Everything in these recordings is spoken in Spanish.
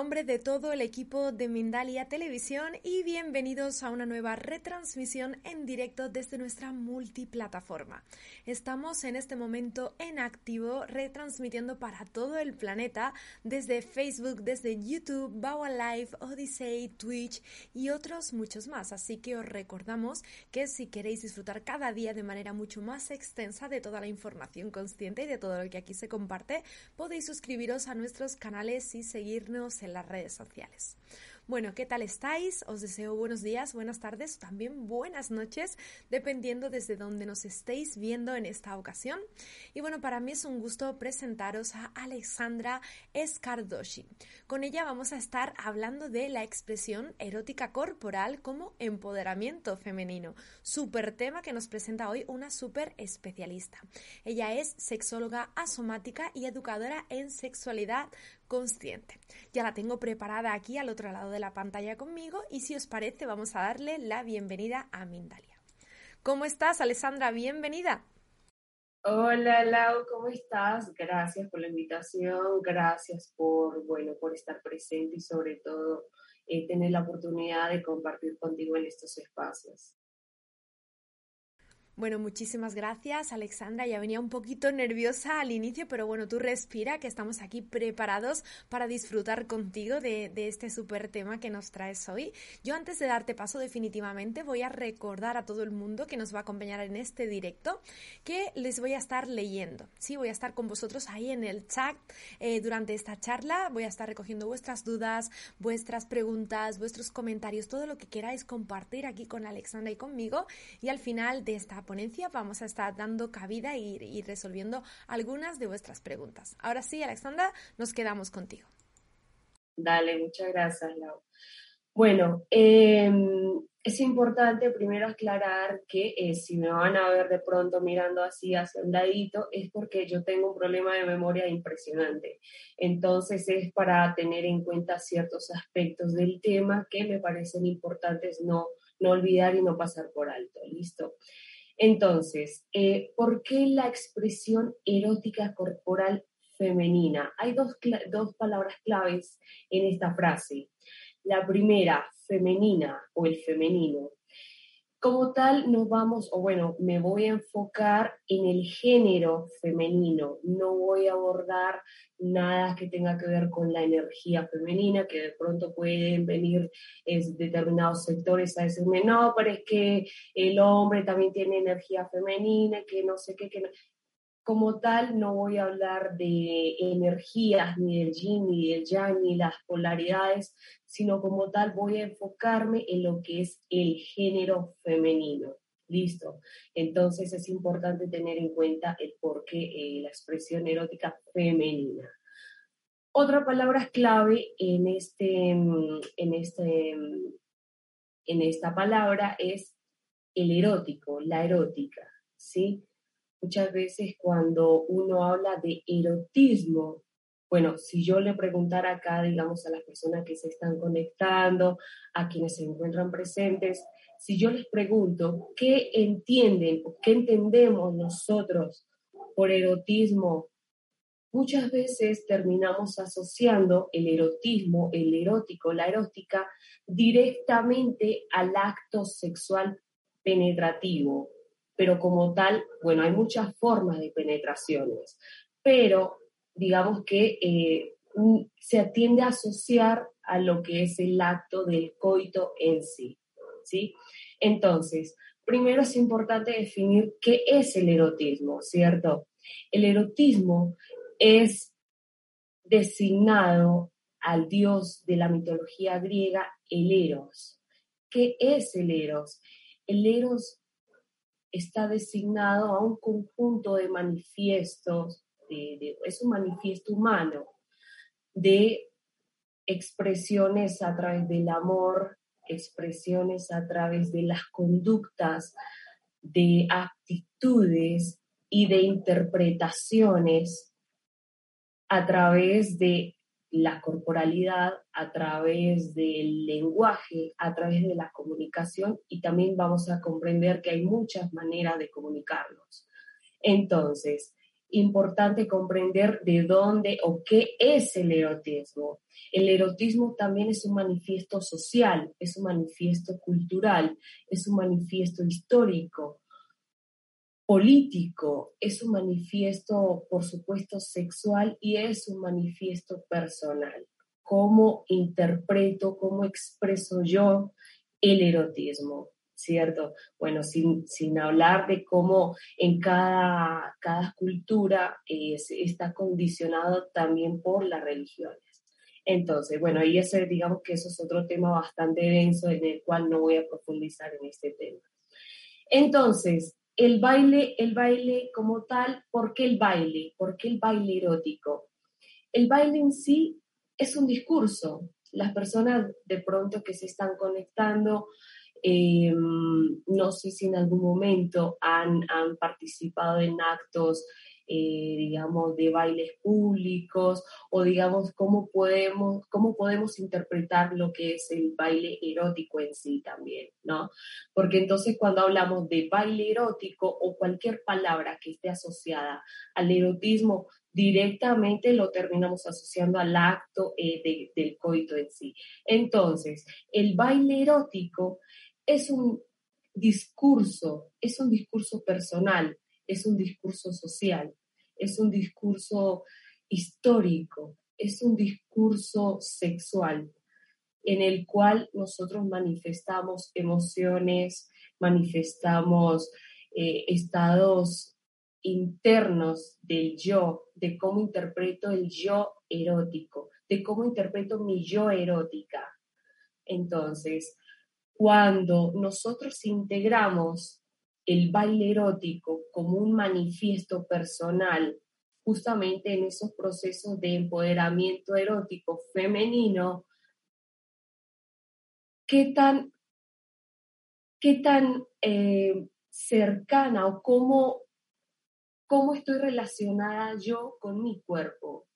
nombre de todo el equipo de Mindalia Televisión y bienvenidos a una nueva retransmisión en directo desde nuestra multiplataforma. Estamos en este momento en activo retransmitiendo para todo el planeta desde Facebook, desde YouTube, Bawa Live, Odyssey, Twitch y otros muchos más. Así que os recordamos que si queréis disfrutar cada día de manera mucho más extensa de toda la información consciente y de todo lo que aquí se comparte, podéis suscribiros a nuestros canales y seguirnos en las redes sociales. Bueno, ¿qué tal estáis? Os deseo buenos días, buenas tardes, también buenas noches, dependiendo desde donde nos estéis viendo en esta ocasión. Y bueno, para mí es un gusto presentaros a Alexandra Escardoshi. Con ella vamos a estar hablando de la expresión erótica corporal como empoderamiento femenino. Súper tema que nos presenta hoy una súper especialista. Ella es sexóloga asomática y educadora en sexualidad consciente. Ya la tengo preparada aquí al otro lado de la pantalla conmigo y si os parece vamos a darle la bienvenida a Mindalia. ¿Cómo estás, Alessandra? Bienvenida. Hola Lau, ¿cómo estás? Gracias por la invitación, gracias por, bueno, por estar presente y sobre todo eh, tener la oportunidad de compartir contigo en estos espacios. Bueno, muchísimas gracias, Alexandra. Ya venía un poquito nerviosa al inicio, pero bueno, tú respira, que estamos aquí preparados para disfrutar contigo de, este súper tema que nos traes hoy. Yo antes de darte paso definitivamente voy a recordar a todo el mundo que nos va a acompañar en este directo que les voy a estar leyendo. Sí, voy a estar con vosotros ahí en el chat eh, durante esta charla. Voy a estar recogiendo vuestras dudas, vuestras preguntas, vuestros comentarios, todo lo que queráis compartir aquí con Alexandra y conmigo. Y al final de esta ponencia vamos a estar dando cabida y, resolviendo algunas de vuestras preguntas. Ahora sí, Alexandra, nos quedamos contigo. Dale, muchas gracias, Lau. Bueno, em, es importante primero aclarar que eh, si me van a ver de pronto mirando así hacia un ladito, es porque yo tengo un problema de memoria impresionante. Entonces es para tener en cuenta ciertos aspectos del tema que me parecen importantes no, no olvidar y no pasar por alto. ¿Listo? Entonces, eh, ¿por qué la expresión erótica corporal femenina? Hay dos, dos palabras claves en esta frase. La primera, femenina o el femenino. Como tal, nos vamos, o bueno, me voy a enfocar en el género femenino, no voy a abordar nada que tenga que ver con la energía femenina, que de pronto pueden venir determinados sectores a decirme, no, pero es que el hombre también tiene energía femenina, que no sé qué, que no como tal no voy a hablar de energías, ni del yin, ni del yang, ni las polaridades, sino como tal voy a enfocarme en lo que es el género femenino. Listo. Entonces es importante tener en cuenta el porqué eh, la expresión erótica femenina. Otra palabra clave en, este, en, este, en esta palabra es el erótico, la erótica, ¿sí? Muchas veces cuando uno habla de erotismo, bueno, si yo le preguntara acá, digamos, a las personas que se están conectando, a quienes se encuentran presentes, si yo les pregunto qué entienden o qué entendemos nosotros por erotismo, muchas veces terminamos asociando el erotismo, el erótico, la erótica, directamente al acto sexual penetrativo, pero como tal, bueno, hay muchas formas de penetraciones, pero digamos que eh, se tiende a asociar a lo que es el acto del coito en sí, ¿sí? Entonces, primero es importante definir qué es el erotismo, ¿cierto? El erotismo es designado al dios de la mitología griega, el Eros. ¿Qué es el Eros? El Eros está designado a un conjunto de manifiestos, es un manifiesto humano de expresiones a través del amor, expresiones a través de las conductas, de actitudes y de interpretaciones a través de la corporalidad, a través del lenguaje, a través de la comunicación y también vamos a comprender que hay muchas maneras de comunicarnos. Entonces, importante comprender de dónde o qué es el erotismo. El erotismo también es un manifiesto social, es un manifiesto cultural, es un manifiesto histórico, político, es un manifiesto, por supuesto, sexual y es un manifiesto personal. ¿Cómo interpreto, cómo expreso yo el erotismo? ¿cierto? Bueno, sin, hablar de cómo en cada, cada cultura está condicionado también por las religiones. Entonces, bueno, y ese, digamos que eso es otro tema bastante denso en el cual no voy a profundizar en este tema. Entonces, el baile, el baile como tal, ¿por qué el baile? ¿Por qué el baile erótico? El baile en sí es un discurso. Las personas de pronto que se están conectando Em, no sé si en algún momento han, han participado en actos, eh, digamos, de bailes públicos o, digamos, cómo podemos, cómo podemos interpretar lo que es el baile erótico en sí también, ¿no? Porque entonces cuando hablamos de baile erótico o cualquier palabra que esté asociada al erotismo, directamente lo terminamos asociando al acto eh, del coito en sí. Entonces, el baile erótico es un discurso, es un discurso personal, es un discurso social, es un discurso histórico, es un discurso sexual en el cual nosotros manifestamos emociones, manifestamos eh, estados internos del yo, de cómo interpreto el yo erótico, de cómo interpreto mi yo erótica. Entonces, cuando nosotros integramos el baile erótico como un manifiesto personal, justamente en esos procesos de empoderamiento erótico femenino, qué tan, qué tan eh, cercana o cómo, cómo estoy relacionada yo con mi cuerpo.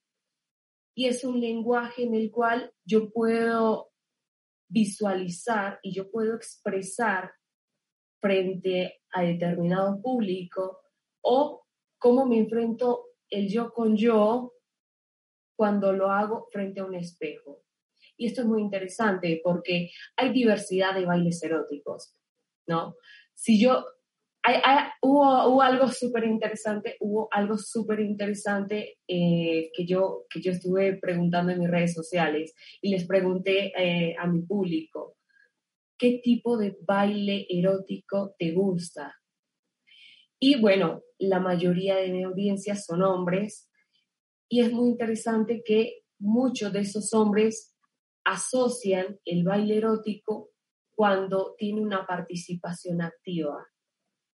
Y es un lenguaje en el cual yo puedo visualizar y yo puedo expresar frente a determinado público o cómo me enfrento el yo con yo cuando lo hago frente a un espejo. Y esto es muy interesante porque hay diversidad de bailes eróticos, ¿no? Si yo hubo, algo súper interesante, hubo algo súper interesante eh, que, yo, que yo estuve preguntando en mis redes sociales y les pregunté eh, a mi público, ¿qué tipo de baile erótico te gusta? Y bueno, la mayoría de mi audiencia son hombres y es muy interesante que muchos de esos hombres asocian el baile erótico cuando tiene una participación activa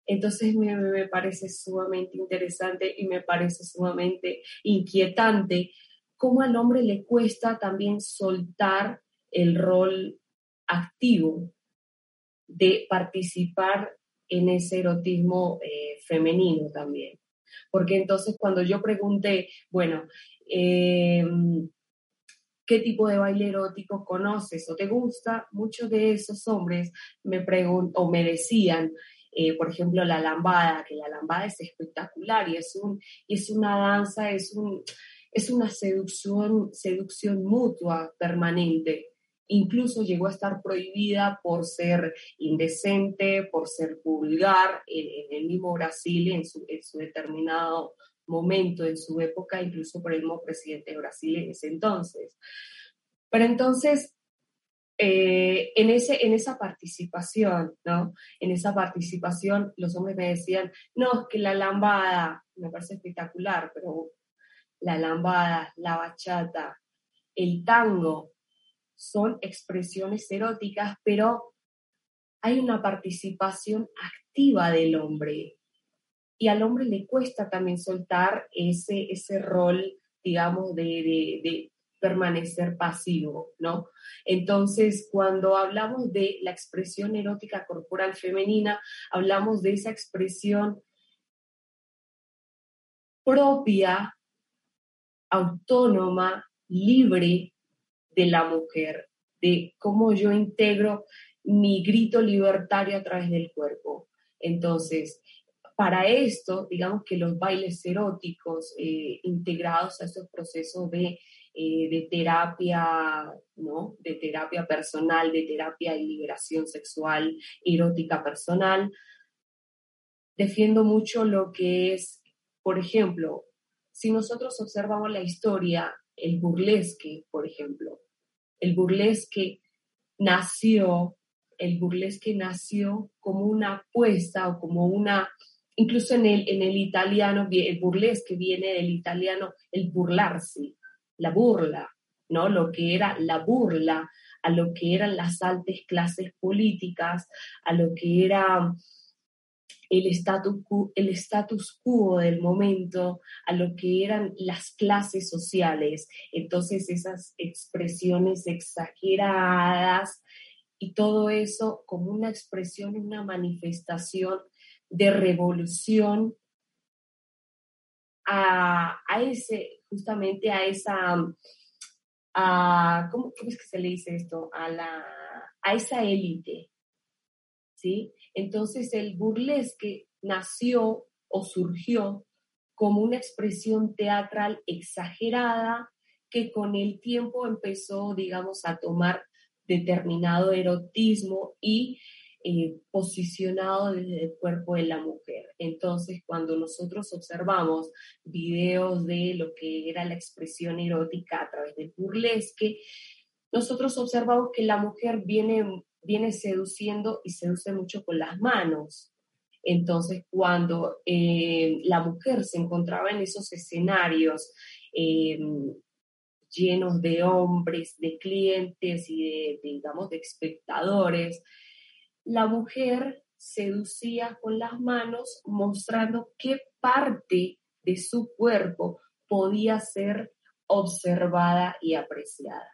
entonces me, parece sumamente interesante y me parece sumamente inquietante cómo al hombre le cuesta también soltar el rol activo de participar en ese erotismo eh, femenino también. Porque entonces cuando yo pregunté, bueno, em, ¿qué tipo de baile erótico conoces o te gusta? Muchos de esos hombres me preguntan o me decían, eh, por ejemplo, la lambada, que la lambada es espectacular y es, un, es una danza, es, un, es una seducción, seducción mutua permanente. Incluso llegó a estar prohibida por ser indecente, por ser vulgar en, el mismo Brasil en su, en su determinado momento, en su época, incluso por el mismo presidente de Brasil en ese entonces. Pero entonces, eh, en, ese, en esa participación, ¿no? En esa participación los hombres me decían, no, es que la lambada, me parece espectacular, pero la lambada, la bachata, el tango, son expresiones eróticas, pero hay una participación activa del hombre. Y al hombre le cuesta también soltar ese, ese rol, digamos, de, de permanecer pasivo, ¿no? Entonces, cuando hablamos de la expresión erótica corporal femenina, hablamos de esa expresión propia, autónoma, libre de la mujer, de cómo yo integro mi grito libertario a través del cuerpo. Entonces, para esto, digamos que los bailes eróticos eh, integrados a estos procesos de, eh, de, terapia, ¿no? De terapia personal, de terapia y liberación sexual, erótica personal, defiendo mucho lo que es, por ejemplo, si nosotros observamos la historia, el burlesque, por ejemplo, el burlesque nació el burlesque nació como una apuesta o como una, incluso en el, en el italiano, el burlesque viene del italiano el burlarse, la burla, ¿no? Lo que era la burla a lo que eran las altas clases políticas, a lo que era el status, quo, el quo del momento, a lo que eran las clases sociales. Entonces esas expresiones exageradas, y todo eso como una expresión, una manifestación de revolución a, ese, justamente a esa, a, ¿cómo, es que se le dice esto? A, la, a esa élite, ¿sí? Entonces el burlesque nació o surgió como una expresión teatral exagerada que con el tiempo empezó, digamos, a tomar determinado erotismo y eh, posicionado desde el cuerpo de la mujer. Entonces, cuando nosotros observamos videos de lo que era la expresión erótica a través del burlesque, nosotros observamos que la mujer viene, viene seduciendo y seduce mucho con las manos. Entonces, cuando eh, la mujer se encontraba en esos escenarios, eh, llenos de hombres, de clientes y de, digamos, de espectadores, la mujer seducía con las manos mostrando qué parte de su cuerpo podía ser observada y apreciada.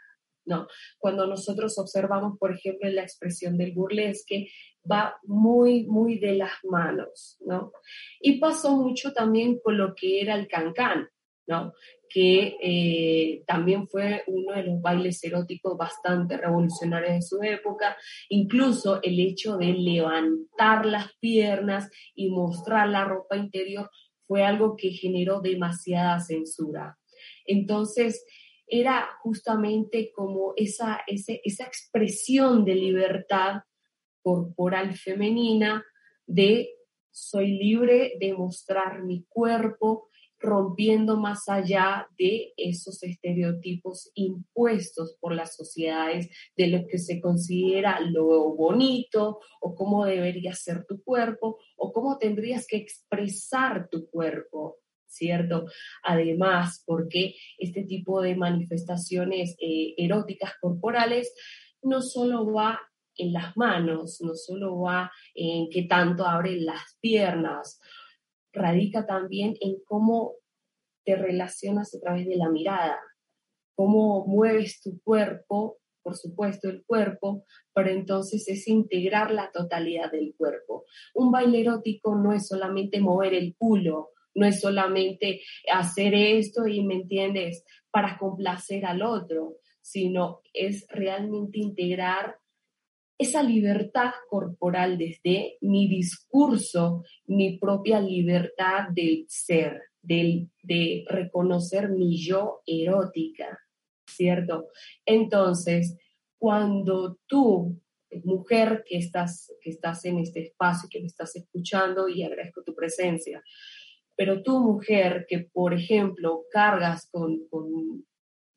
¿No? Cuando nosotros observamos, por ejemplo, la expresión del burlesque, va muy, muy de las manos, ¿no? Y pasó mucho también con lo que era el cancán, ¿no? que eh, también fue uno de los bailes eróticos bastante revolucionarios de su época, incluso el hecho de levantar las piernas y mostrar la ropa interior fue algo que generó demasiada censura. Entonces, era justamente como esa, esa expresión de libertad corporal femenina de soy libre de mostrar mi cuerpo, rompiendo más allá de esos estereotipos impuestos por las sociedades de lo que se considera lo bonito o cómo debería ser tu cuerpo o cómo tendrías que expresar tu cuerpo. ¿Cierto? Además, porque este tipo de manifestaciones eh, eróticas corporales no solo va en las manos, no solo va en que tanto abren las piernas radica también en cómo te relacionas a través de la mirada, cómo mueves tu cuerpo, por supuesto el cuerpo, pero entonces es integrar la totalidad del cuerpo. Un baile erótico no es solamente mover el culo, no es solamente hacer esto y, ¿me entiendes?, para complacer al otro, sino es realmente integrar esa libertad corporal desde mi discurso, mi propia libertad del ser, del, de reconocer mi yo erótica, ¿cierto? Entonces, cuando tú, mujer que estás, que estás en este espacio, que me estás escuchando y agradezco tu presencia, pero tú, mujer, que por ejemplo cargas con, con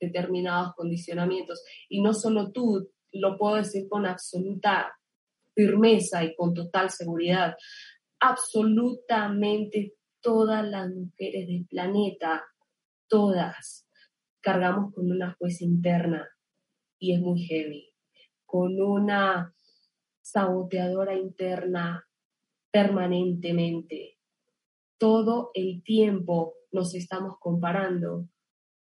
determinados condicionamientos y no solo tú lo puedo decir con absoluta firmeza y con total seguridad, absolutamente todas las mujeres del planeta, todas, cargamos con una jueza interna y es muy heavy, con una saboteadora interna permanentemente. Todo el tiempo nos estamos comparando,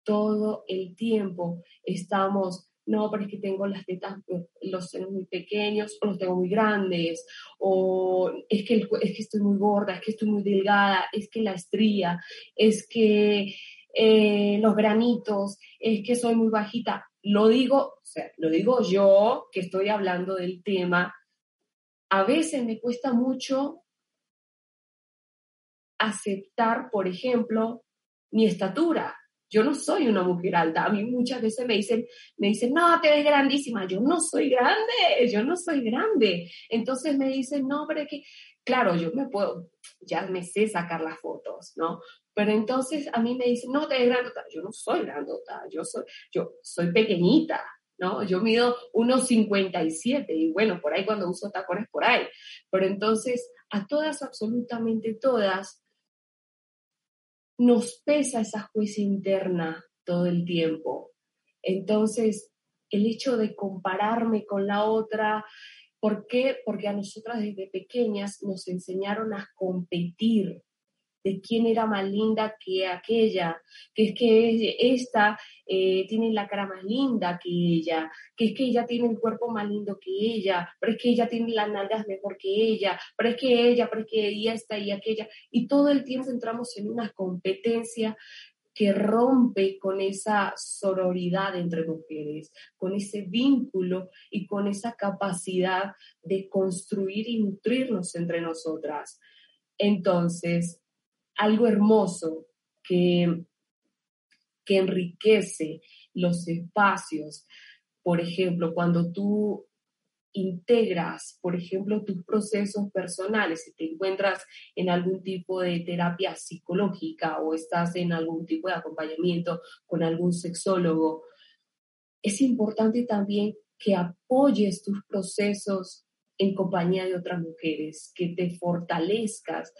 todo el tiempo estamos no, pero es que tengo las tetas, los senos muy pequeños, o los tengo muy grandes, o es que, es que estoy muy gorda, es que estoy muy delgada, es que la estría, es que eh, los granitos, es que soy muy bajita. Lo digo, lo digo yo que estoy hablando del tema. A veces me cuesta mucho aceptar, por ejemplo, mi estatura yo no soy una mujer alta. A mí muchas veces me dicen, me dicen, no, te ves grandísima. Yo no soy grande, yo no soy grande. Entonces me dicen, no, pero es que, claro, yo me puedo, ya me sé sacar las fotos, ¿no? Pero entonces a mí me dicen, no, te ves grandota. Yo no soy grandota, yo soy, yo soy pequeñita, ¿no? Yo mido unos 57 y bueno, por ahí cuando uso tacones por ahí. Pero entonces a todas, absolutamente todas, nos pesa esa jueza interna todo el tiempo. Entonces, el hecho de compararme con la otra, ¿por qué? Porque a nosotras desde pequeñas nos enseñaron a competir, de quién era más linda que aquella, que es que esta eh, tiene la cara más linda que ella, que es que ella tiene el cuerpo más lindo que ella, pero es que ella tiene las nalgas mejor que ella, pero es que ella, pero es que ella esta y aquella, y todo el tiempo entramos en una competencia que rompe con esa sororidad entre mujeres, con ese vínculo y con esa capacidad de construir y nutrirnos entre nosotras. Entonces, algo hermoso que, que enriquece los espacios. Por ejemplo, cuando tú integras, por ejemplo, tus procesos personales, si te encuentras en algún tipo de terapia psicológica o estás en algún tipo de acompañamiento con algún sexólogo, es importante también que apoyes tus procesos en compañía de otras mujeres, que te fortalezcas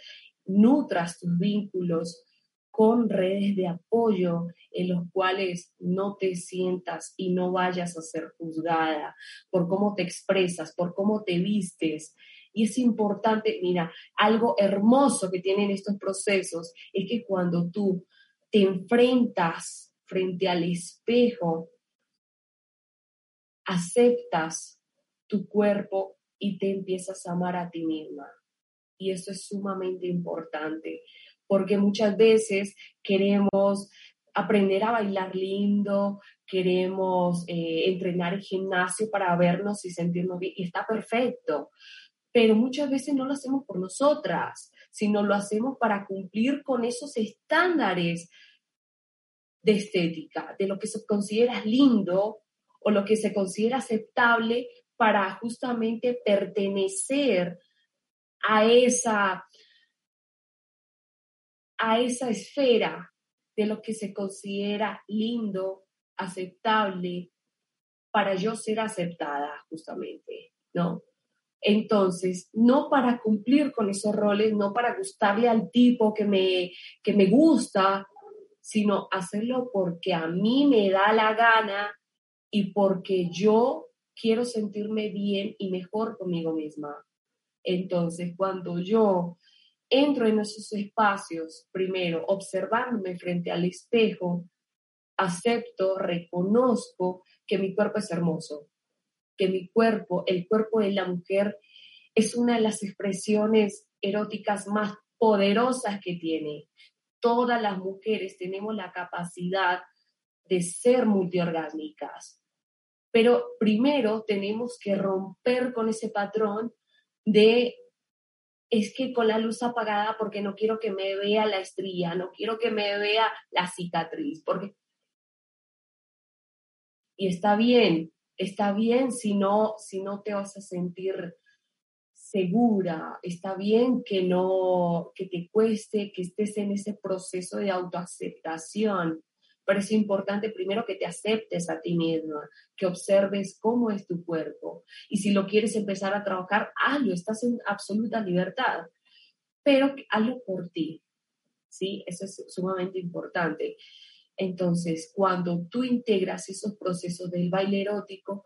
nutras tus vínculos con redes de apoyo en los cuales no te sientas y no vayas a ser juzgada por cómo te expresas, por cómo te vistes. Y es importante, mira, algo hermoso que tienen estos procesos es que cuando tú te enfrentas frente al espejo, aceptas tu cuerpo y te empiezas a amar a ti misma y eso es sumamente importante, porque muchas veces queremos aprender a bailar lindo, queremos eh, entrenar en gimnasio para vernos y sentirnos bien, y está perfecto, pero muchas veces no lo hacemos por nosotras, sino lo hacemos para cumplir con esos estándares de estética, de lo que se considera lindo o lo que se considera aceptable para justamente pertenecer a esa, a esa esfera de lo que se considera lindo, aceptable, para yo ser aceptada justamente, ¿no? Entonces, no para cumplir con esos roles, no para gustarle al tipo que me, que me gusta, sino hacerlo porque a mí me da la gana y porque yo quiero sentirme bien y mejor conmigo misma. Entonces, cuando yo entro en esos espacios, primero observándome frente al espejo, acepto, reconozco que mi cuerpo es hermoso, que mi cuerpo, el cuerpo de la mujer, es una de las expresiones eróticas más poderosas que tiene. Todas las mujeres tenemos la capacidad de ser multiorgánicas, pero primero tenemos que romper con ese patrón de es que con la luz apagada porque no quiero que me vea la estrella, no quiero que me vea la cicatriz, porque y está bien, está bien si no si no te vas a sentir segura, está bien que no que te cueste, que estés en ese proceso de autoaceptación, pero es importante primero que te aceptes a ti misma, que observes cómo es tu cuerpo. Y si lo quieres empezar a trabajar, hazlo, estás en absoluta libertad, pero hazlo por ti. ¿Sí? Eso es sumamente importante. Entonces, cuando tú integras esos procesos del baile erótico,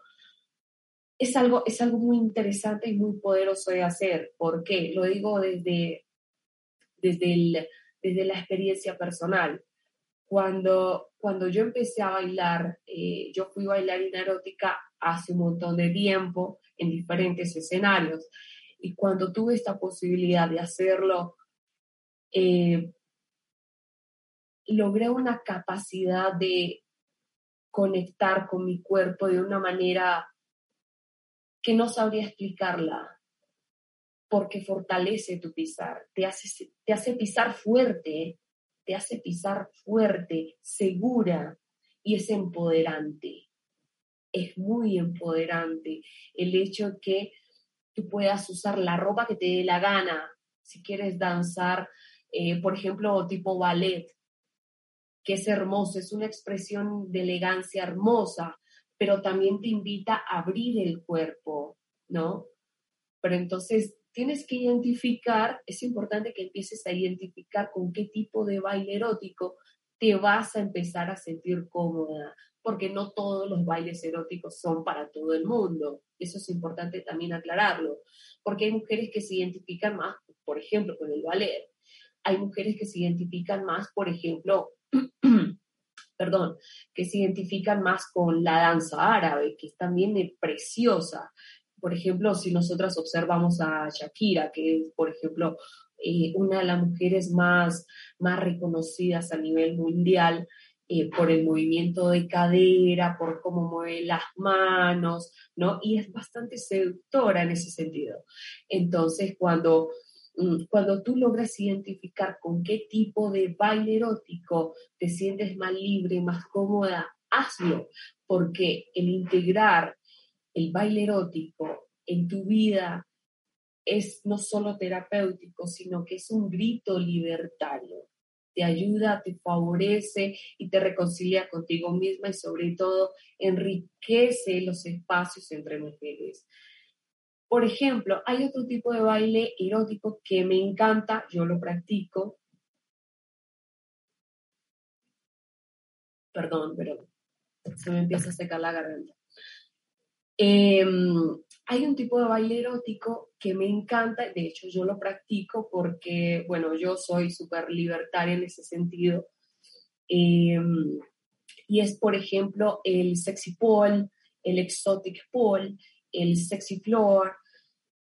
es algo, es algo muy interesante y muy poderoso de hacer. ¿Por qué? Lo digo desde, desde, desde la experiencia personal. Cuando, cuando yo empecé a bailar, eh, yo fui bailarina erótica hace un montón de tiempo en diferentes escenarios. Y cuando tuve esta posibilidad de hacerlo, eh, logré una capacidad de conectar con mi cuerpo de una manera que no sabría explicarla, porque fortalece tu pisar, te hace, te hace pisar fuerte, te hace pisar fuerte, segura y es empoderante. Es muy empoderante el hecho que tú puedas usar la ropa que te dé la gana. Si quieres danzar, eh, por ejemplo, tipo ballet, que es hermoso, es una expresión de elegancia hermosa, pero también te invita a abrir el cuerpo, ¿no? Pero entonces tienes que identificar, es importante que empieces a identificar con qué tipo de baile erótico te vas a empezar a sentir cómoda, porque no todos los bailes eróticos son para todo el mundo. Eso es importante también aclararlo, porque hay mujeres que se identifican más, por ejemplo, con el ballet. Hay mujeres que se identifican más, por ejemplo, perdón, que se identifican más con la danza árabe, que es también preciosa. Por ejemplo, si nosotras observamos a Shakira, que es, por ejemplo, eh, una de las mujeres más, más reconocidas a nivel mundial eh, por el movimiento de cadera, por cómo mueve las manos, ¿no? Y es bastante seductora en ese sentido. Entonces, cuando Mm, cuando tú logras identificar con qué tipo de baile erótico te sientes más libre, más cómoda, hazlo, porque el integrar el baile erótico en tu vida es no solo terapéutico, sino que es un grito libertario. Te ayuda, te favorece y te reconcilia contigo misma y sobre todo enriquece los espacios entre mujeres. Por ejemplo, hay otro tipo de baile erótico que me encanta, yo lo practico. Perdón, pero se me empieza a secar la garganta. Em, hay un tipo de baile erótico que me encanta, de hecho yo lo practico porque, bueno, yo soy súper libertaria en ese sentido. Em, y es, por ejemplo, el sexy pole, el exotic pole, el sexy floor,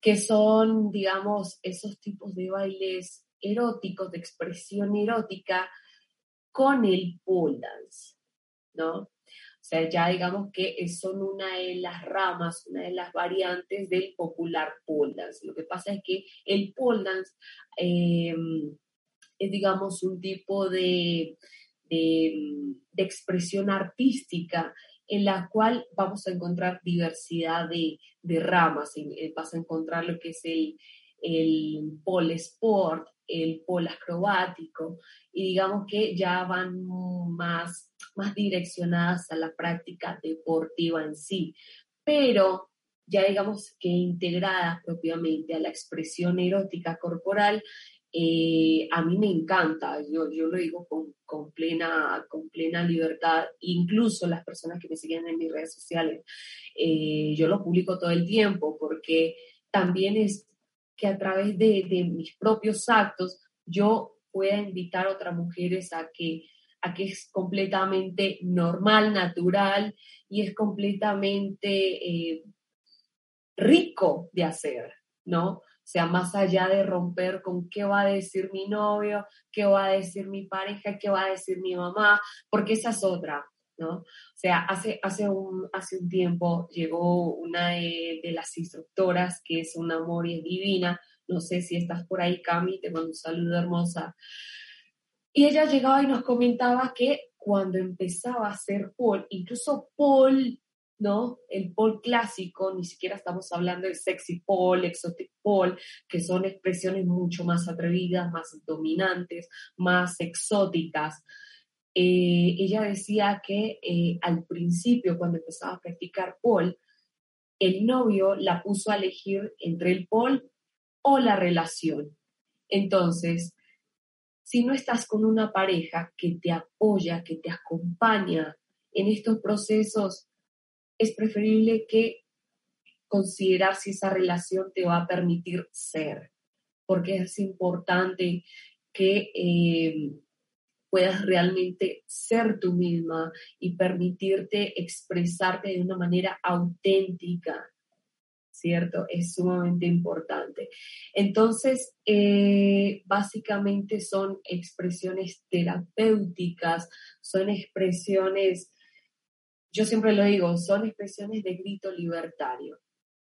que son, digamos, esos tipos de bailes eróticos, de expresión erótica, con el pole dance, ¿no? O sea, ya digamos que son una de las ramas, una de las variantes del popular pole dance. Lo que pasa es que el pole dance em, es, digamos, un tipo de, de, de expresión artística en la cual vamos a encontrar diversidad de, ramas. Eh, vas a encontrar lo que es el, el pole sport, el pole acrobático, y digamos que ya van más, más direccionadas a la práctica deportiva en sí. Pero ya digamos que integradas propiamente a la expresión erótica corporal, eh, a mí me encanta, yo, yo lo digo con, plena, con plena libertad, incluso las personas que me siguen en mis redes sociales, eh, yo lo publico todo el tiempo porque también es que a través de, mis propios actos yo pueda invitar a otras mujeres a que, que es completamente normal, natural y es completamente eh, rico de hacer, ¿no? sea, más allá de romper con qué va a decir mi novio, qué va a decir mi pareja, qué va a decir mi mamá, porque esa es otra, ¿no? O sea, hace, hace, un, hace un tiempo llegó una de, las instructoras, que es un amor y es divina, no sé si estás por ahí, Cami, te mando un saludo hermosa. Y ella llegaba y nos comentaba que cuando empezaba a hacer Paul, incluso Paul ¿no? El pole clásico, ni siquiera estamos hablando de sexy pole, exotic pole, que son expresiones mucho más atrevidas, más dominantes, más exóticas. eh, ella decía que eh, al principio, cuando empezaba a practicar pole, el novio la puso a elegir entre el pole o la relación. Entonces, si no estás con una pareja que te apoya, que te acompaña en estos procesos, es preferible que considerar si esa relación te va a permitir ser, porque es importante que eh, puedas realmente ser tú misma y permitirte expresarte de una manera auténtica, ¿cierto? Es sumamente importante. Entonces, eh, básicamente son expresiones terapéuticas, son expresiones, yo siempre lo digo, son expresiones de grito libertario,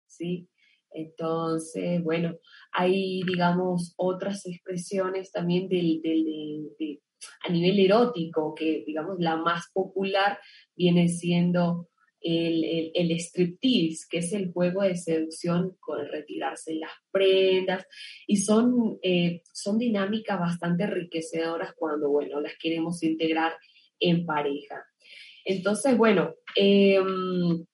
¿sí? Entonces, bueno, hay, digamos, otras expresiones también del, de, a nivel erótico, que, digamos, la más popular viene siendo el, el, striptease, que es el juego de seducción con retirarse las prendas, y son, eh, son dinámicas bastante enriquecedoras cuando, bueno, las queremos integrar en pareja. Entonces, bueno, em,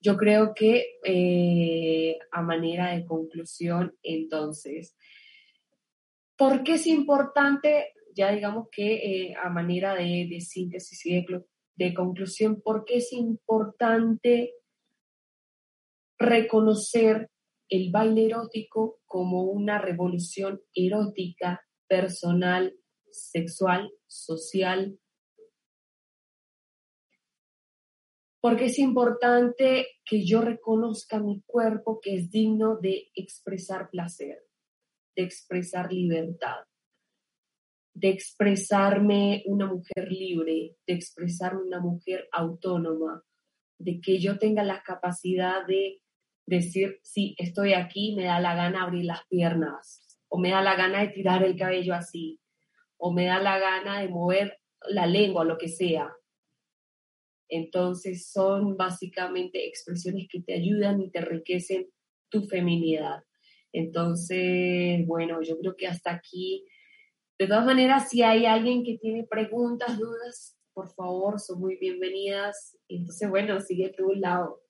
yo creo que eh, a manera de conclusión, entonces, ¿por qué es importante, ya digamos que eh, a manera de, de síntesis y de, de conclusión, por qué es importante reconocer el baile erótico como una revolución erótica, personal, sexual, social. Porque es importante que yo reconozca mi cuerpo que es digno de expresar placer, de expresar libertad de expresarme una mujer libre, de expresarme una mujer autónoma, de que yo tenga la capacidad de decir, sí, estoy aquí, me da la gana abrir las piernas, o me da la gana de tirar el cabello así, o me da la gana de mover la lengua, lo que sea. Entonces son básicamente expresiones que te ayudan y te enriquecen tu feminidad. Entonces, bueno, yo creo que hasta aquí de todas maneras, si hay alguien que tiene preguntas, dudas, por favor, son muy bienvenidas. Entonces, bueno, sigue tu lado.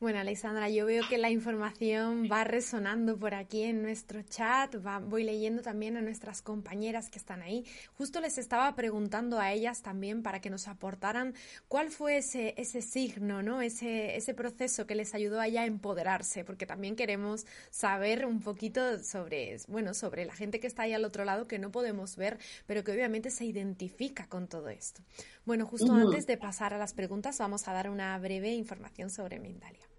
Bueno, Alexandra, yo veo que la información va resonando por aquí en nuestro chat, voy leyendo también a nuestras compañeras que están ahí. Justo les estaba preguntando a ellas también para que nos aportaran cuál fue ese, ese signo, ¿no? Ese, ese proceso que les ayudó a ella a empoderarse, porque también queremos saber un poquito sobre, bueno, sobre la gente que está ahí al otro lado que no podemos ver, pero que obviamente se identifica con todo esto. Bueno, justo antes de pasar a las preguntas, vamos a dar una breve información sobre Mindalia.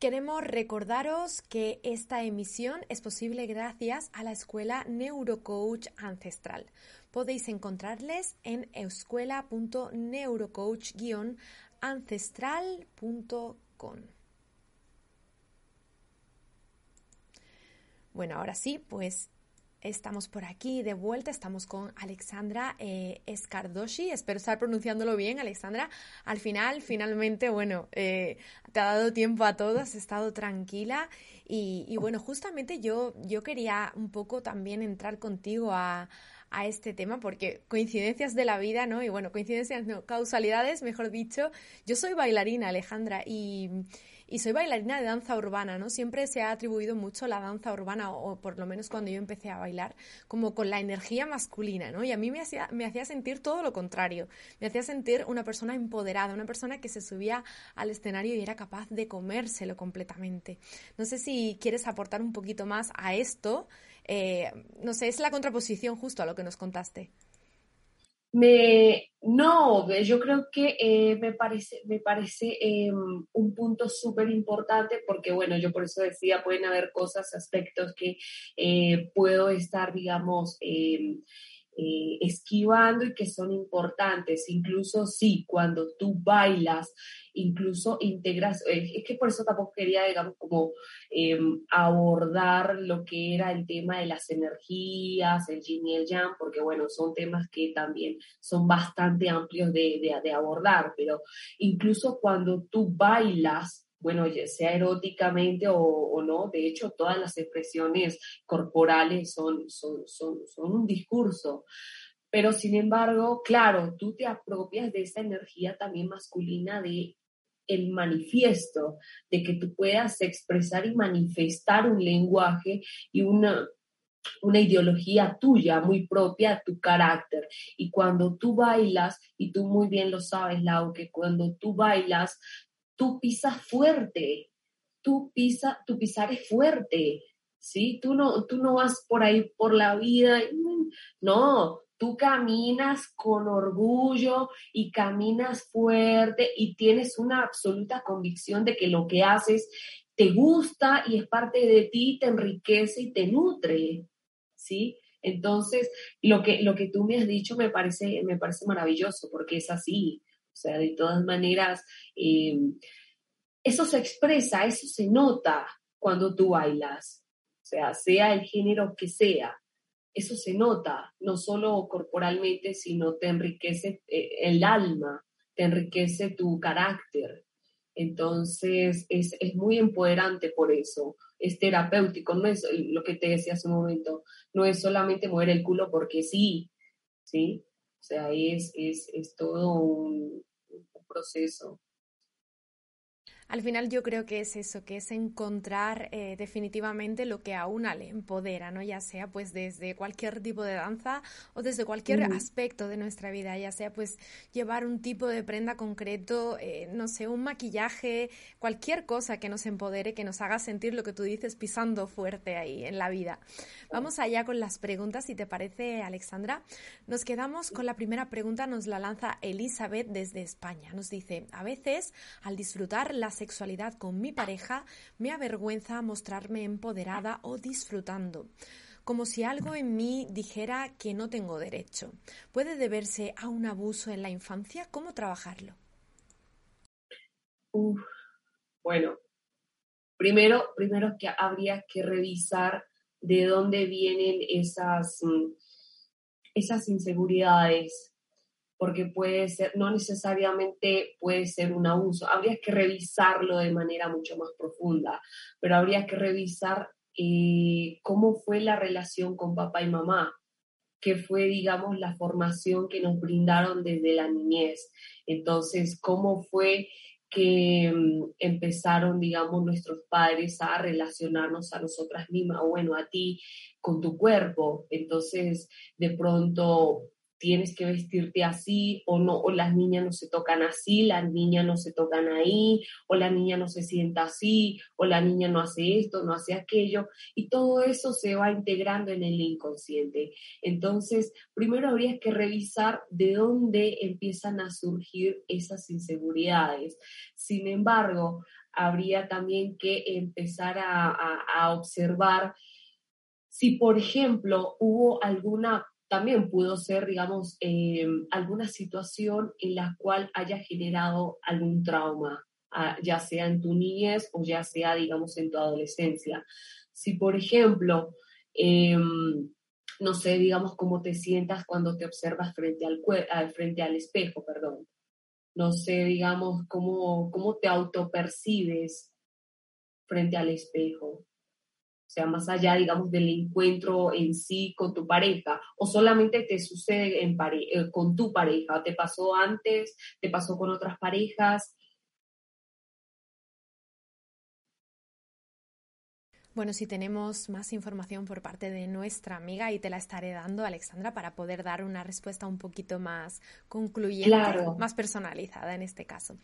Queremos recordaros que esta emisión es posible gracias a la escuela Neurocoach Ancestral. Podéis encontrarles en escuela.neurocoach-ancestral.com. Bueno, ahora sí, pues Estamos por aquí de vuelta, estamos con Alexandra eh, espero estar pronunciándolo bien, Alexandra. Al final, finalmente, bueno, eh, te ha dado tiempo a todos, has estado tranquila y, bueno, justamente yo, yo quería un poco también entrar contigo a, a este tema porque coincidencias de la vida, ¿no? Y bueno, coincidencias, no, causalidades, mejor dicho. Yo soy bailarina, Alejandra, y y soy bailarina de danza urbana, ¿no? Siempre se ha atribuido mucho la danza urbana, o, por lo menos cuando yo empecé a bailar, como con la energía masculina, ¿no? Y a mí me hacía, me hacía sentir todo lo contrario, me hacía sentir una persona empoderada, una persona que se subía al escenario y era capaz de comérselo completamente. No sé si quieres aportar un poquito más a esto. Eh, no sé, es la contraposición justo a lo que nos contaste. Me, no, yo creo que eh, me parece, me parece em, un punto súper importante porque, bueno, yo por eso decía, pueden haber cosas, aspectos que eh, puedo estar, digamos, em, eh, esquivando y que son importantes. Incluso sí, cuando tú bailas, incluso integras, eh, es que por eso tampoco quería, digamos, como em, abordar lo que era el tema de las energías, el yin y el yang, porque bueno, son temas que también son bastante amplios de, de abordar, pero incluso cuando tú bailas, bueno, sea eróticamente o, no, de hecho todas las expresiones corporales son, son, son, son un discurso. Pero sin embargo, claro, tú te apropias de esa energía también masculina de el manifiesto, de que tú puedas expresar y manifestar un lenguaje y una, una ideología tuya, muy propia, tu carácter. Y cuando tú bailas, y tú muy bien lo sabes, Lau, que cuando tú bailas, tú pisas fuerte, tú, pisa, tu pisar es fuerte, ¿sí? Tú no, tú no vas por ahí por la vida, no, tú caminas con orgullo y caminas fuerte y tienes una absoluta convicción de que lo que haces te gusta y es parte de ti, te enriquece y te nutre, ¿sí? Entonces, lo que, lo que tú me has dicho me parece, me parece maravilloso porque es así. O sea, de todas maneras, eh, eso se expresa, eso se nota cuando tú bailas. O sea, sea el género que sea, eso se nota, no solo corporalmente, sino te enriquece eh, el alma, te enriquece tu carácter. Entonces, es, es, muy empoderante por eso, es terapéutico, no es lo que te decía hace un momento, no es solamente mover el culo porque sí, ¿sí? O sea, es, es, es todo un, proceso. Al final yo creo que es eso, que es encontrar eh, definitivamente lo que a una le empodera, ¿no? Ya sea pues desde cualquier tipo de danza o desde cualquier aspecto de nuestra vida, ya sea pues llevar un tipo de prenda concreto, eh, no sé, un maquillaje, cualquier cosa que nos empodere, que nos haga sentir lo que tú dices pisando fuerte ahí en la vida. Vamos allá con las preguntas, si te parece, Alexandra. Nos quedamos con la primera pregunta, nos la lanza Elizabeth desde España. Nos dice, a veces al disfrutar las sexualidad con mi pareja, me avergüenza mostrarme empoderada o disfrutando como si algo en mí dijera que no tengo derecho. ¿Puede deberse a un abuso en la infancia? ¿Cómo trabajarlo? bueno, primero, primero que habría que revisar de dónde vienen esas, mm, esas inseguridades porque puede ser, no necesariamente puede ser un abuso. Habría que revisarlo de manera mucho más profunda, pero habría que revisar eh, cómo fue la relación con papá y mamá, qué fue, digamos, la formación que nos brindaron desde la niñez. Entonces, cómo fue que mm, empezaron, digamos, nuestros padres a relacionarnos a nosotras mismas, bueno, a ti con tu cuerpo. Entonces, de pronto tienes que vestirte así o no, o las niñas no se tocan así, las niñas no se tocan ahí, o la niña no se sienta así, o la niña no hace esto, no hace aquello, y todo eso se va integrando en el inconsciente. Entonces, primero habría que revisar de dónde empiezan a surgir esas inseguridades. Sin embargo, habría también que empezar a, a observar si, por ejemplo, hubo alguna también pudo ser, digamos, eh, alguna situación en la cual haya generado algún trauma, ah, ya sea en tu niñez o ya sea, digamos, en tu adolescencia. Si, por ejemplo, em, no sé, digamos, cómo te sientas cuando te observas frente al, frente al espejo, perdón. No sé, digamos, cómo, cómo te autopercibes frente al espejo. O sea, más allá, digamos, del encuentro en sí con tu pareja, o solamente te sucede en eh, con tu pareja, te pasó antes, te pasó con otras parejas, Bueno, si tenemos más información por parte de nuestra amiga y te la estaré dando, Alexandra, para poder dar una respuesta un poquito más concluyente, más personalizada en este caso.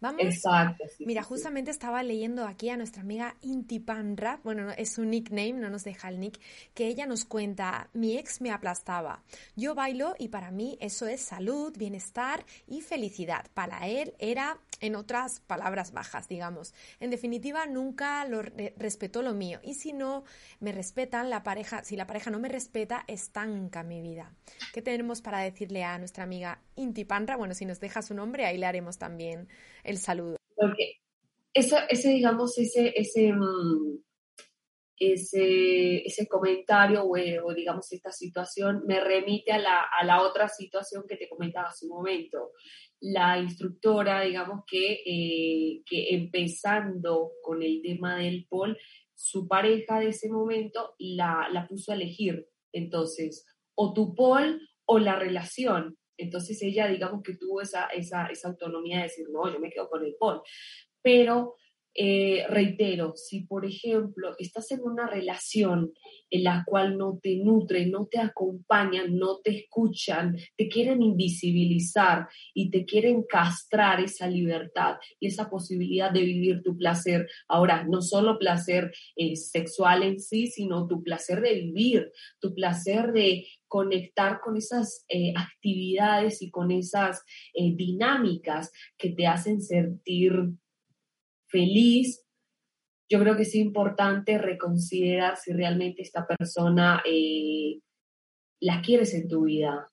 Vamos. Exacto. mira, justamente estaba leyendo aquí a nuestra amiga Intipanra, bueno, es su nickname, no nos deja el nick, que ella nos cuenta, mi ex me aplastaba. Yo bailo y para mí eso es salud, bienestar y felicidad. Para él era, en otras palabras bajas, digamos. En definitiva, nunca lo respetó lo mío y si no me respetan, la pareja, si la pareja no me respeta, estanca mi vida. ¿Qué tenemos para decirle a nuestra amiga Inti Panra? Bueno, si nos deja su nombre, ahí le haremos también el saludo. Porque ese, digamos, ese, ese, mm, ese, ese comentario o, digamos esta situación me remite a la, a la, otra situación que te comentaba hace un momento. La instructora, digamos que, eh, que empezando con el tema del pol, su pareja de ese momento la, la puso a elegir. Entonces, o tu pol o la relación. Entonces ella, digamos que tuvo esa, esa, esa autonomía de decir, no, yo me quedo con el pol. Pero eh, reitero, si por ejemplo estás en una relación en la cual no te nutren, no te acompañan, no te escuchan, te quieren invisibilizar y te quieren castrar esa libertad y esa posibilidad de vivir tu placer. Ahora, no solo placer eh, sexual en sí, sino tu placer de vivir, tu placer de conectar con esas eh, actividades y con esas dinámicas que te hacen sentir feliz, yo creo que es importante reconsiderar si realmente esta persona eh, la quieres en tu vida,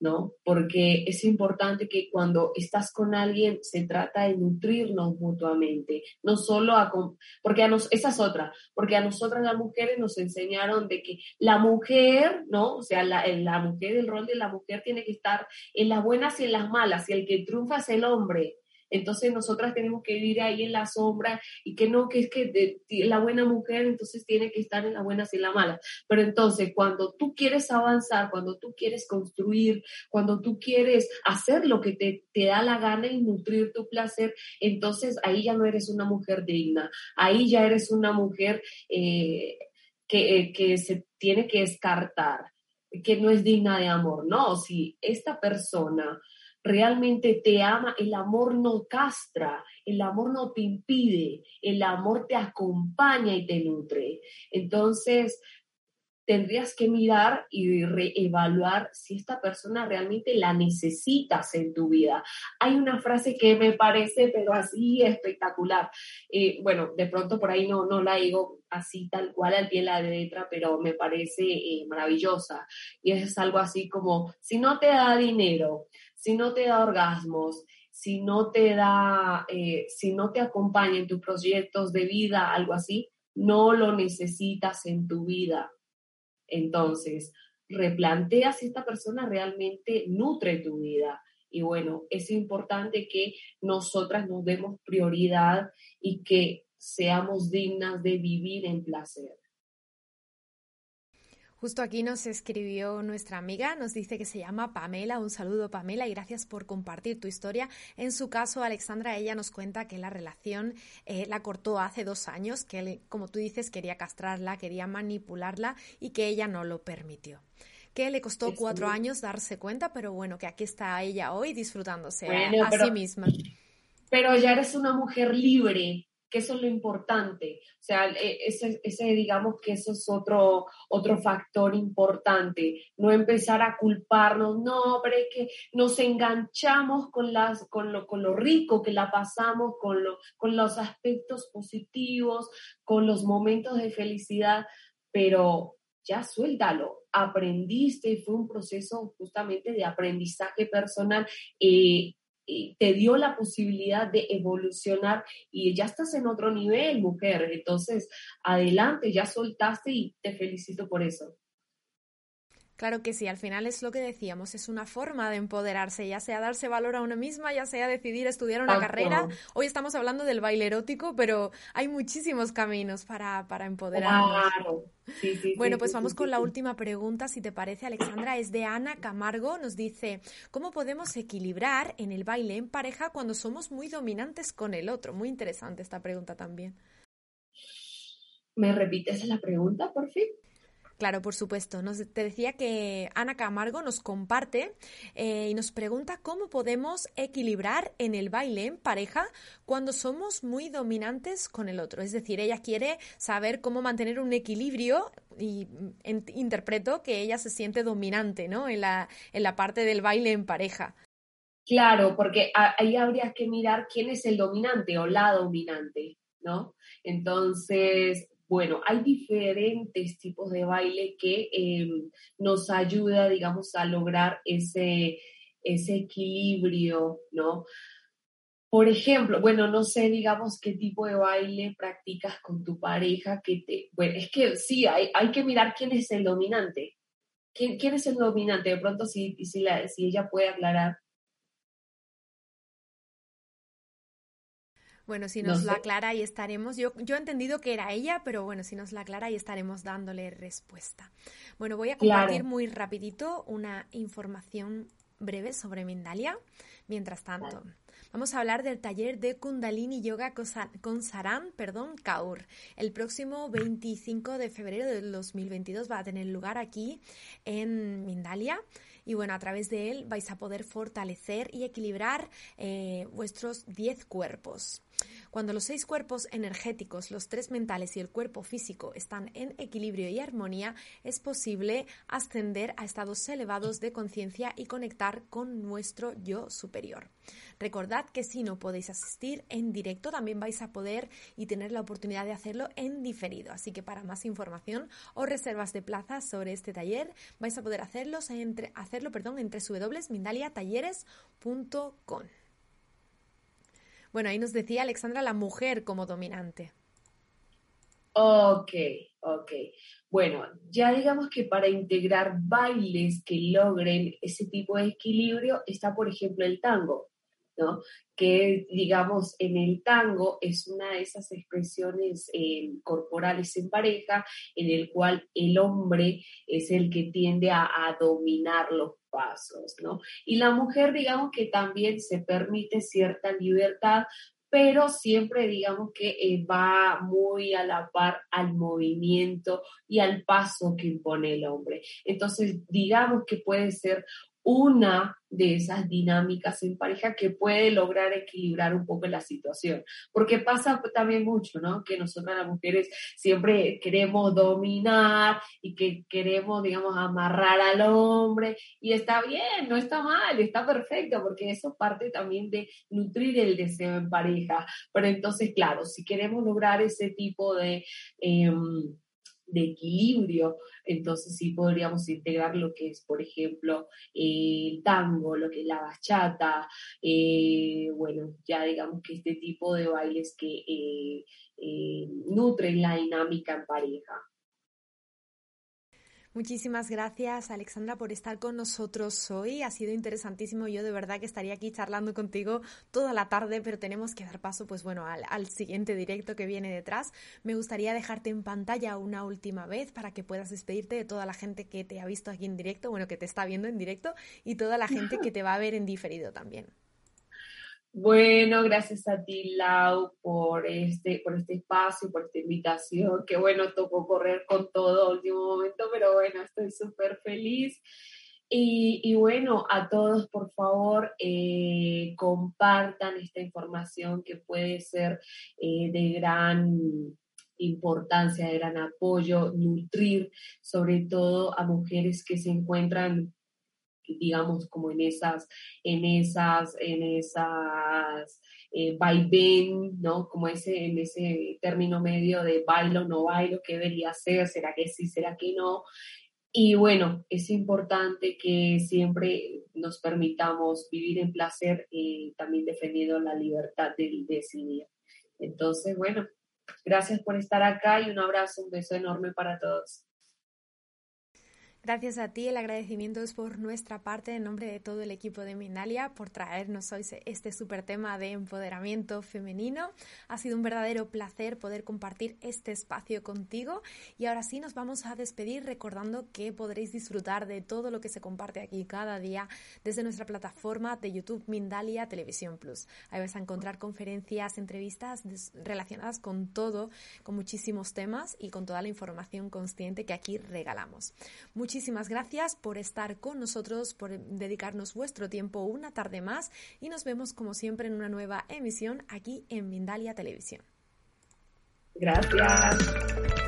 ¿no? Porque es importante que cuando estás con alguien se trata de nutrirnos mutuamente, no solo a... Porque a nos, esa es otra, porque a nosotras las mujeres nos enseñaron de que la mujer, ¿no? O sea, la, la mujer, el rol de la mujer tiene que estar en las buenas y en las malas, y el que triunfa es el hombre. Entonces nosotras tenemos que vivir ahí en la sombra y que no, que es que la buena mujer entonces tiene que estar en la buena y la mala. Pero entonces cuando tú quieres avanzar, cuando tú quieres construir, cuando tú quieres hacer lo que te, te da la gana y nutrir tu placer, entonces ahí ya no eres una mujer digna, ahí ya eres una mujer eh, que, eh, que se tiene que descartar que no es digna de amor, no, si esta persona realmente te ama, el amor no castra, el amor no te impide, el amor te acompaña y te nutre. Entonces, tendrías que mirar y reevaluar si esta persona realmente la necesitas en tu vida. Hay una frase que me parece, pero así espectacular. Eh, bueno, de pronto por ahí no, no la digo así tal cual al pie de la letra, pero me parece eh, maravillosa. Y es algo así como, si no te da dinero, si no te da orgasmos, si no te da, eh, si no te acompaña en tus proyectos de vida, algo así, no lo necesitas en tu vida. Entonces, replantea si esta persona realmente nutre tu vida. Y bueno, es importante que nosotras nos demos prioridad y que seamos dignas de vivir en placer. Justo aquí nos escribió nuestra amiga, nos dice que se llama Pamela. Un saludo, Pamela, y gracias por compartir tu historia. En su caso, Alexandra, ella nos cuenta que la relación eh, la cortó hace dos años, que él, como tú dices, quería castrarla, quería manipularla y que ella no lo permitió que le costó cuatro años darse cuenta, pero bueno, que aquí está ella hoy disfrutándose a, sí misma. Pero ya eres una mujer libre, que eso es lo importante. O sea, e, ese, ese, digamos que eso es otro, otro factor importante. No empezar a culparnos, no, pero es que nos enganchamos con, las, con, lo, con lo rico que la pasamos, con, lo, con los aspectos positivos, con los momentos de felicidad, pero ya suéltalo. Aprendiste fue un proceso justamente de aprendizaje personal. Eh, te dio la posibilidad de evolucionar y ya estás en otro nivel, mujer. Entonces, adelante, ya soltaste y te felicito por eso. Claro que sí, al final es lo que decíamos, es una forma de empoderarse, ya sea darse valor a una misma, ya sea decidir estudiar una carrera. Hoy estamos hablando del baile erótico, pero hay muchísimos caminos para, para empoderarnos. Claro. bueno, pues vamos con la última pregunta, si te parece, Alexandra, es de Ana Camargo. Nos dice, ¿cómo podemos equilibrar en el baile en pareja cuando somos muy dominantes con el otro? Muy interesante esta pregunta también. ¿Me repites la pregunta, por fin? Claro, por supuesto. Nos, te decía que Ana Camargo nos comparte eh, y nos pregunta cómo podemos equilibrar en el baile en pareja cuando somos muy dominantes con el otro. Es decir, ella quiere saber cómo mantener un equilibrio y interpreto que ella se siente dominante ¿no? en, la, en la parte del baile en pareja. Claro, porque ahí habría que mirar quién es el dominante o la dominante, ¿no? Entonces, bueno, hay diferentes tipos de baile que em, nos ayuda, digamos, a lograr ese, ese equilibrio, ¿no? por ejemplo, bueno, no sé, digamos, qué tipo de baile practicas con tu pareja, que te, bueno, es que sí, hay, hay que mirar quién es el dominante. ¿Quién, quién es el dominante? De pronto, si, si, la, si ella puede aclarar. Bueno, si nos la aclara y estaremos, yo, yo he entendido que era ella, pero bueno, si nos la aclara y estaremos dándole respuesta. Bueno, voy a compartir muy rapidito una información breve sobre Mindalia. Mientras tanto, vamos a hablar del taller de Kundalini Yoga con Saran, perdón, Kaur. El próximo 25 de febrero del 2022 va a tener lugar aquí en Mindalia y bueno, a través de él vais a poder fortalecer y equilibrar eh, vuestros 10 cuerpos. Cuando los seis cuerpos energéticos, los tres mentales y el cuerpo físico están en equilibrio y armonía, es posible ascender a estados elevados de conciencia y conectar con nuestro yo superior. Recordad que si no podéis asistir en directo, también vais a poder y tener la oportunidad de hacerlo en diferido. Así que para más información o reservas de plazas sobre este taller, vais a poder hacerlos entre, hacerlo perdón, en www.mindaliatalleres.com. Bueno, ahí nos decía Alexandra la mujer como dominante. Ok, ok. Bueno, ya digamos que para integrar bailes que logren ese tipo de equilibrio está, por ejemplo, el tango. ¿no? que digamos en el tango es una de esas expresiones eh, corporales en pareja en el cual el hombre es el que tiende a, dominar los pasos, ¿no? Y la mujer digamos que también se permite cierta libertad, pero siempre digamos que eh, va muy a la par al movimiento y al paso que impone el hombre. Entonces, digamos que puede ser una de esas dinámicas en pareja que puede lograr equilibrar un poco la situación. Porque pasa también mucho, ¿no? Que nosotras las mujeres siempre queremos dominar y que queremos, digamos, amarrar al hombre. Y está bien, no está mal, está perfecto, porque eso parte también de nutrir el deseo en pareja. Pero entonces, claro, si queremos lograr ese tipo de... Em, de equilibrio, entonces sí podríamos integrar lo que es, por ejemplo, el tango, lo que es la bachata, eh, bueno, ya digamos que este tipo de bailes que eh, eh, nutren la dinámica en pareja. Muchísimas gracias, Alexandra, por estar con nosotros hoy. Ha sido interesantísimo. Yo de verdad que estaría aquí charlando contigo toda la tarde, pero tenemos que dar paso, pues bueno, al, al, siguiente directo que viene detrás. Me gustaría dejarte en pantalla una última vez para que puedas despedirte de toda la gente que te ha visto aquí en directo, bueno, que te está viendo en directo y toda la gente que te va a ver en diferido también. Bueno, gracias a ti, Lau, por este, por este espacio, por esta invitación, que bueno, tocó correr con todo último momento, pero bueno, estoy súper feliz. Y, bueno, a todos, por favor, eh, compartan esta información que puede ser eh, de gran importancia, de gran apoyo, nutrir sobre todo a mujeres que se encuentran digamos, como en esas, en esas, en esas eh, vaivén, ¿no? Como ese, en ese término medio de bailo, no bailo, ¿qué debería ser? ¿Será que sí, será que no? Y bueno, es importante que siempre nos permitamos vivir en placer y también defendiendo la libertad de decidir. Entonces, bueno, gracias por estar acá y un abrazo, un beso enorme para todos. Gracias a ti, el agradecimiento es por nuestra parte, en nombre de todo el equipo de Mindalia, por traernos hoy este súper tema de empoderamiento femenino. Ha sido un verdadero placer poder compartir este espacio contigo y ahora sí nos vamos a despedir recordando que podréis disfrutar de todo lo que se comparte aquí cada día desde nuestra plataforma de YouTube Mindalia Televisión Plus. Ahí vas a encontrar conferencias, entrevistas relacionadas con todo, con muchísimos temas y con toda la información consciente que aquí regalamos. Muchísimas gracias por estar con nosotros, por dedicarnos vuestro tiempo una tarde más y nos vemos como siempre en una nueva emisión aquí en Mindalia Televisión. Gracias.